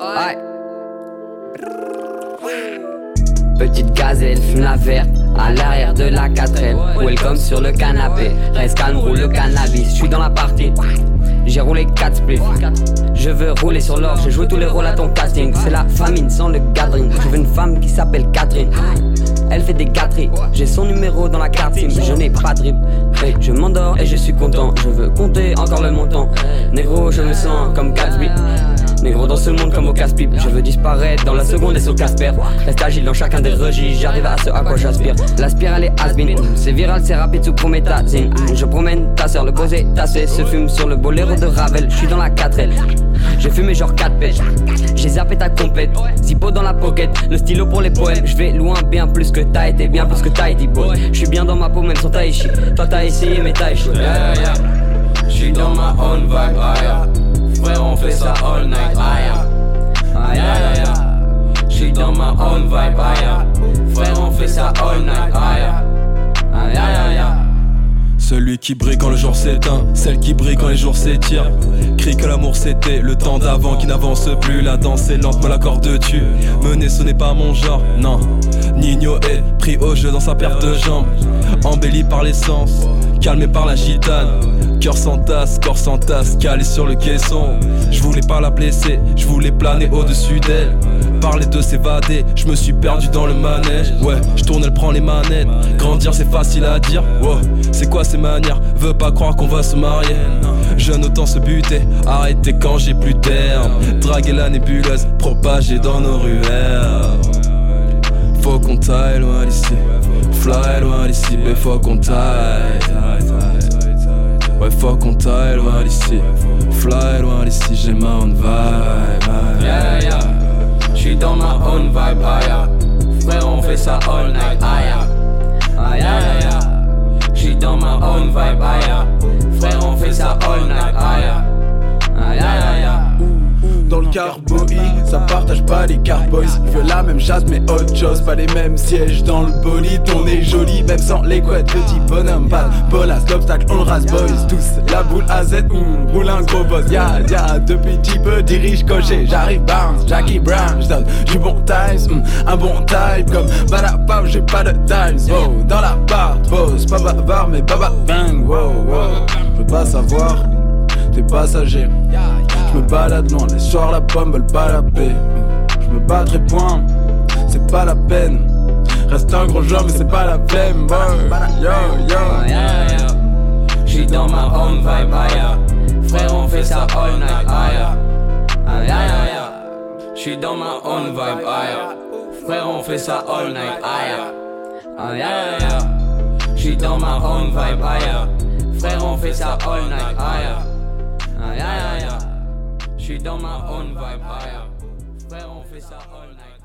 Ouais. Petite gazelle, fume la verte à l'arrière de la 4L. Welcome sur le canapé, reste calme, roule le cannabis. Je suis dans la partie, j'ai roulé 4 spliffs. Je veux rouler sur l'or, j'ai joué tous les rôles à ton casting. C'est la famine sans le gathering. Je veux une femme qui s'appelle Catherine. Elle fait des gâteries, j'ai son numéro dans la carte SIM. Je n'ai pas de hey, je m'endors et je suis content. Je veux compter encore le montant. Négro, je me sens comme Gatsby. Dans ce monde comme au casse-pipe. Je veux disparaître dans la seconde et sur Casper. Reste agile dans chacun des registres. J'arrive à ce à quoi j'aspire. La spirale est has C'est viral, c'est rapide sous prométhazine. Je promène ta soeur, le posé tassé Se fume sur le boléro de Ravel. Je suis dans la 4L j'ai fumé genre 4 pêches, j'ai zappé ta compète, Zippo dans la pocket, le stylo pour les poèmes. Je vais loin bien plus que t'as été, bien plus que t'as été boy. Je suis bien dans ma peau même sans Taichi. Toi t'as essayé mais t'as échoué. Yeah, dans ma own vibe, frère, on fait ça all night. Aïe, aïe, aïe, J'suis dans ma own vibe, aïe. Frère, on fait ça all night. Aïe, aïe, aïe, aïe. Celui qui brille quand le jour s'éteint, celle qui brille quand les jours s'étirent. Crie que l'amour c'était le temps d'avant qui n'avance plus. La danse est lente, me l'accorde tu Mener ce n'est pas mon genre, non. Pris au jeu dans sa perte de jambes. Embelli par l'essence, calmé par la gitane. Cœur sans tasse, corps sans tasse, calé sur le caisson. Je voulais pas la blesser, je voulais planer au-dessus d'elle. Parler de s'évader, je me suis perdu dans le manège. Ouais, je tourne, elle prend les manettes. Grandir c'est facile à dire. Ouais, c'est quoi ces manières? Veux pas croire qu'on va se marier. Jeune autant se buter, arrêter quand j'ai plus terme. Draguer la nébuleuse, propager dans nos ruelles. Faut qu'on taille loin d'ici, fly loin d'ici, mais faut qu'on taille. Ouais, faut qu'on taille loin d'ici, fly loin d'ici, j'ai ma own vibe. Yeah, yeah. J'suis dans ma own vibe, aïe. Frère, on fait ça all night. Aïe, aïe, aïe. J'suis dans ma own vibe, aïe. Frère, on fait ça all night. Aïe, aïe, aïe. Dans le carboi, ça partage pas les carboys. Je veux la même chasse, mais autre chose. Pas les mêmes sièges dans le bolide. On est joli, même sans les couettes. Petit bonhomme, pas bolas, d'obstacle, on le rase, boys. Tous la boule à Z, mm, roule un gros boss. Ya, ya, depuis petit peu, dirige coché. J'arrive, Barnes, Jackie Brown. J'donne du bon time, mm, un bon type. Comme Badapam, j'ai pas de time. Wow, dans la barre, boss. Pas bavard, mais baba bang. Wow, wow. Je veux pas savoir, t'es passager. Je me balade loin, les soirs la pomme veulent pas la. Je me battrai point, c'est pas la peine. Reste un gros joueur, mais c'est pas la peine. Yo, yo. J'suis dans ma own vibe, aïe. Frère, on fait ça all night, aïe. Aïe, aïe, J'suis dans ma own vibe, aïe. Frère, on fait ça all night, aïe, J'suis dans ma own vibe, aïe. Frère, on fait ça all night. Aïe, aïe, aïe. J'suis dans ma own vibe, aïe. Frère, on fait ça all night.